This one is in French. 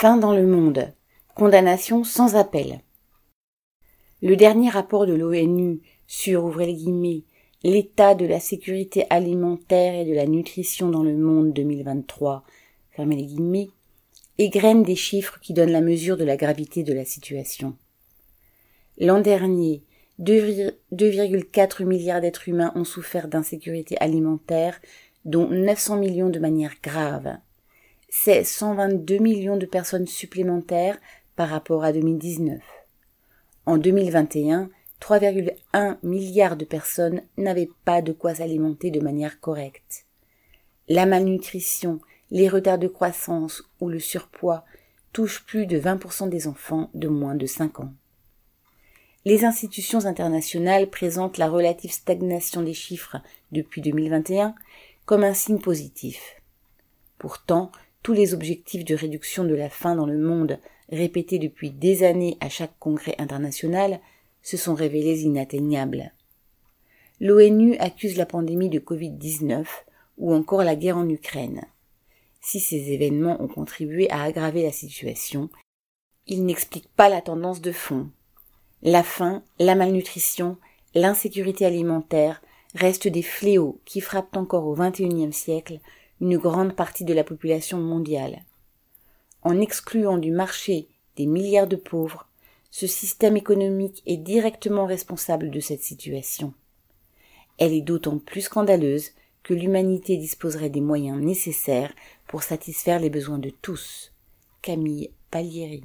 Fin dans le monde. Condamnation sans appel. Le dernier rapport de l'ONU sur, l'état de la sécurité alimentaire et de la nutrition dans le monde 2023, fermez les guillemets, égrène des chiffres qui donnent la mesure de la gravité de la situation. L'an dernier, 2,4 milliards d'êtres humains ont souffert d'insécurité alimentaire, dont 900 millions de manière grave. C'est 122 millions de personnes supplémentaires par rapport à 2019. En 2021, 3,1 milliards de personnes n'avaient pas de quoi s'alimenter de manière correcte. La malnutrition, les retards de croissance ou le surpoids touchent plus de 20% des enfants de moins de 5 ans. Les institutions internationales présentent la relative stagnation des chiffres depuis 2021 comme un signe positif. Pourtant, tous les objectifs de réduction de la faim dans le monde répétés depuis des années à chaque congrès international se sont révélés inatteignables. L'ONU accuse la pandémie de Covid-19 ou encore la guerre en Ukraine. Si ces événements ont contribué à aggraver la situation, ils n'expliquent pas la tendance de fond. La faim, la malnutrition, l'insécurité alimentaire restent des fléaux qui frappent encore au XXIe siècle une grande partie de la population mondiale. En excluant du marché des milliards de pauvres, ce système économique est directement responsable de cette situation. Elle est d'autant plus scandaleuse que l'humanité disposerait des moyens nécessaires pour satisfaire les besoins de tous. Camille Palieri